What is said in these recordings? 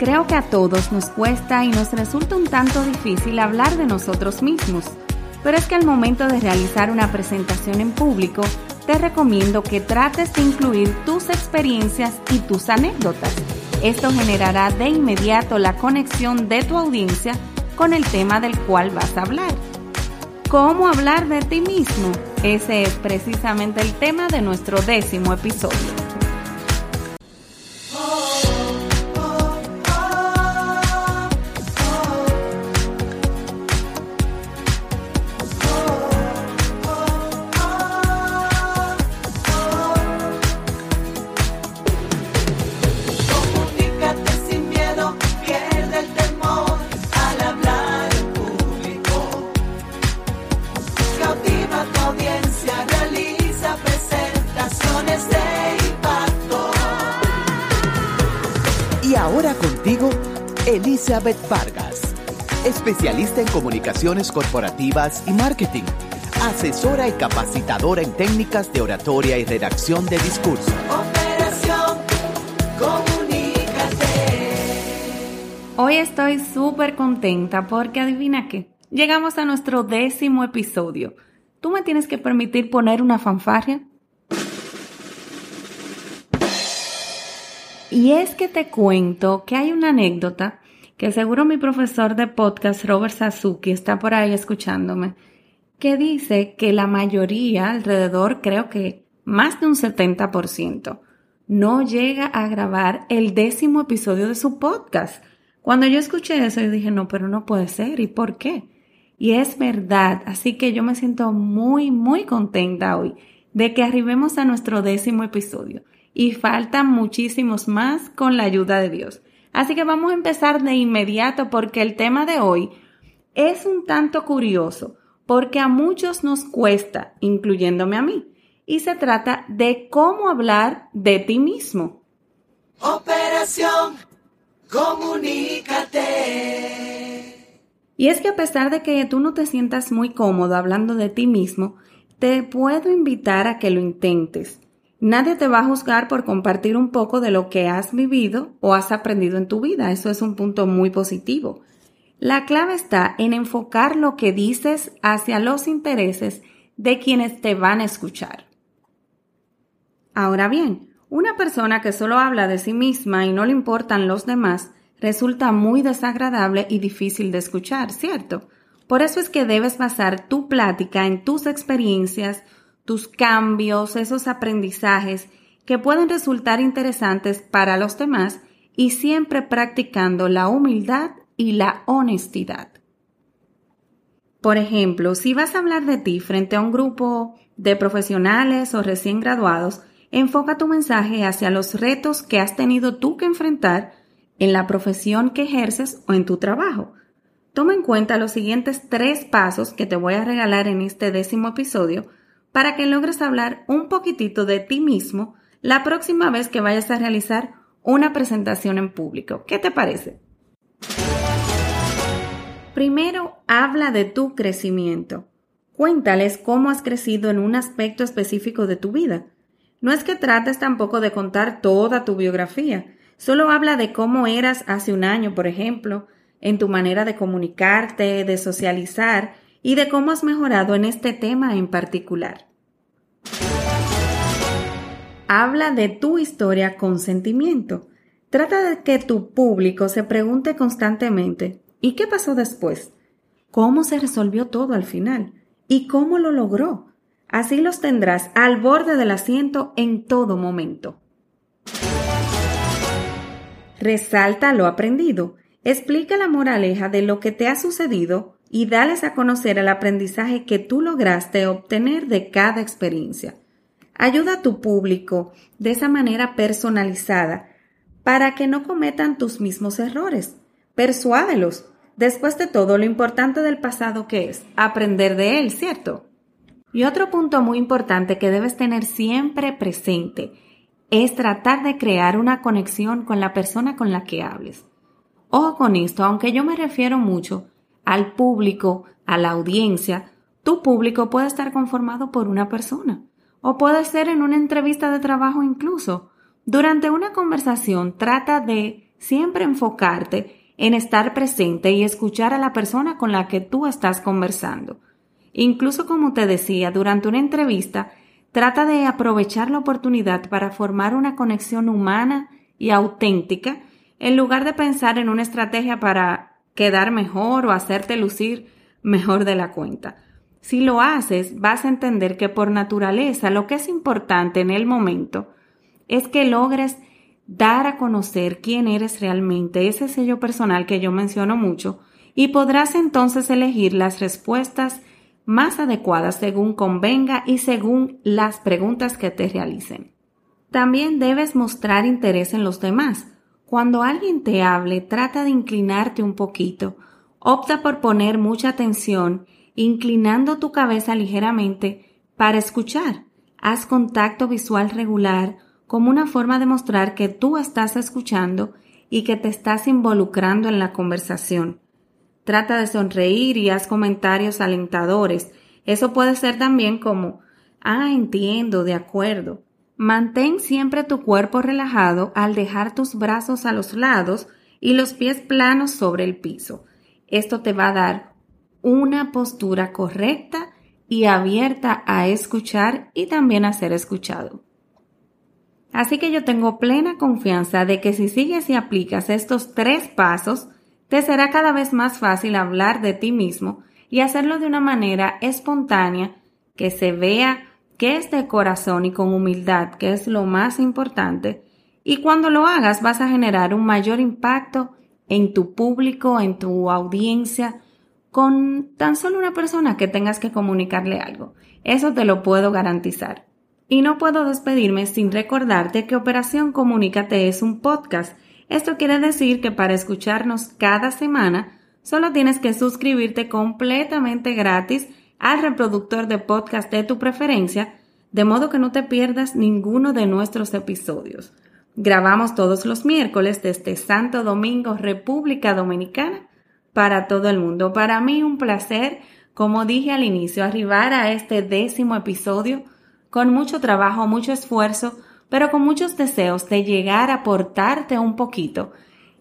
Creo que a todos nos cuesta y nos resulta un tanto difícil hablar de nosotros mismos, pero es que al momento de realizar una presentación en público, te recomiendo que trates de incluir tus experiencias y tus anécdotas. Esto generará de inmediato la conexión de tu audiencia con el tema del cual vas a hablar. ¿Cómo hablar de ti mismo? Ese es precisamente el tema de nuestro décimo episodio. Elizabeth Vargas, especialista en comunicaciones corporativas y marketing, asesora y capacitadora en técnicas de oratoria y redacción de discurso. Operación Comunícate. Hoy estoy súper contenta porque adivina qué, llegamos a nuestro décimo episodio. ¿Tú me tienes que permitir poner una fanfarria? Y es que te cuento que hay una anécdota que seguro mi profesor de podcast, Robert Sasuki, está por ahí escuchándome, que dice que la mayoría, alrededor creo que más de un 70%, no llega a grabar el décimo episodio de su podcast. Cuando yo escuché eso, yo dije, no, pero no puede ser. ¿Y por qué? Y es verdad. Así que yo me siento muy, muy contenta hoy de que arribemos a nuestro décimo episodio. Y faltan muchísimos más con la ayuda de Dios. Así que vamos a empezar de inmediato porque el tema de hoy es un tanto curioso porque a muchos nos cuesta, incluyéndome a mí, y se trata de cómo hablar de ti mismo. Operación, comunícate. Y es que a pesar de que tú no te sientas muy cómodo hablando de ti mismo, te puedo invitar a que lo intentes Nadie te va a juzgar por compartir un poco de lo que has vivido o has aprendido en tu vida. Eso es un punto muy positivo. La clave está en enfocar lo que dices hacia los intereses de quienes te van a escuchar. Ahora bien, una persona que solo habla de sí misma y no le importan los demás resulta muy desagradable y difícil de escuchar, ¿cierto? Por eso es que debes basar tu plática en tus experiencias, tus cambios, esos aprendizajes que pueden resultar interesantes para los demás y siempre practicando la humildad y la honestidad. Por ejemplo, si vas a hablar de ti frente a un grupo de profesionales o recién graduados, enfoca tu mensaje hacia los retos que has tenido tú que enfrentar en la profesión que ejerces o en tu trabajo. Toma en cuenta los siguientes tres pasos que te voy a regalar en este décimo episodio para que logres hablar un poquitito de ti mismo la próxima vez que vayas a realizar una presentación en público. ¿Qué te parece? Primero, habla de tu crecimiento. Cuéntales cómo has crecido en un aspecto específico de tu vida. No es que trates tampoco de contar toda tu biografía, solo habla de cómo eras hace un año, por ejemplo, en tu manera de comunicarte, de socializar y de cómo has mejorado en este tema en particular. Habla de tu historia con sentimiento. Trata de que tu público se pregunte constantemente ¿y qué pasó después? ¿Cómo se resolvió todo al final? ¿Y cómo lo logró? Así los tendrás al borde del asiento en todo momento. Resalta lo aprendido. Explica la moraleja de lo que te ha sucedido y dales a conocer el aprendizaje que tú lograste obtener de cada experiencia. Ayuda a tu público de esa manera personalizada para que no cometan tus mismos errores. Persuádelos. Después de todo, lo importante del pasado que es aprender de él, ¿cierto? Y otro punto muy importante que debes tener siempre presente es tratar de crear una conexión con la persona con la que hables. Ojo con esto, aunque yo me refiero mucho al público, a la audiencia, tu público puede estar conformado por una persona o puede ser en una entrevista de trabajo incluso. Durante una conversación trata de siempre enfocarte en estar presente y escuchar a la persona con la que tú estás conversando. Incluso como te decía, durante una entrevista, trata de aprovechar la oportunidad para formar una conexión humana y auténtica en lugar de pensar en una estrategia para quedar mejor o hacerte lucir mejor de la cuenta. Si lo haces, vas a entender que por naturaleza lo que es importante en el momento es que logres dar a conocer quién eres realmente, ese sello personal que yo menciono mucho, y podrás entonces elegir las respuestas más adecuadas según convenga y según las preguntas que te realicen. También debes mostrar interés en los demás. Cuando alguien te hable, trata de inclinarte un poquito. Opta por poner mucha atención, inclinando tu cabeza ligeramente para escuchar. Haz contacto visual regular como una forma de mostrar que tú estás escuchando y que te estás involucrando en la conversación. Trata de sonreír y haz comentarios alentadores. Eso puede ser también como, ah, entiendo, de acuerdo. Mantén siempre tu cuerpo relajado al dejar tus brazos a los lados y los pies planos sobre el piso. Esto te va a dar una postura correcta y abierta a escuchar y también a ser escuchado. Así que yo tengo plena confianza de que si sigues y aplicas estos tres pasos, te será cada vez más fácil hablar de ti mismo y hacerlo de una manera espontánea, que se vea que es de corazón y con humildad, que es lo más importante. Y cuando lo hagas vas a generar un mayor impacto en tu público, en tu audiencia, con tan solo una persona que tengas que comunicarle algo. Eso te lo puedo garantizar. Y no puedo despedirme sin recordarte que Operación Comunícate es un podcast. Esto quiere decir que para escucharnos cada semana solo tienes que suscribirte completamente gratis al reproductor de podcast de tu preferencia, de modo que no te pierdas ninguno de nuestros episodios. Grabamos todos los miércoles desde Santo Domingo, República Dominicana, para todo el mundo. Para mí un placer, como dije al inicio, arribar a este décimo episodio con mucho trabajo, mucho esfuerzo, pero con muchos deseos de llegar a aportarte un poquito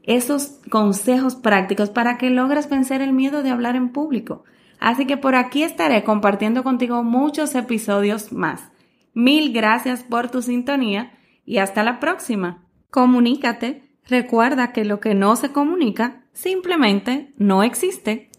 esos consejos prácticos para que logres vencer el miedo de hablar en público. Así que por aquí estaré compartiendo contigo muchos episodios más. Mil gracias por tu sintonía y hasta la próxima. Comunícate. Recuerda que lo que no se comunica simplemente no existe.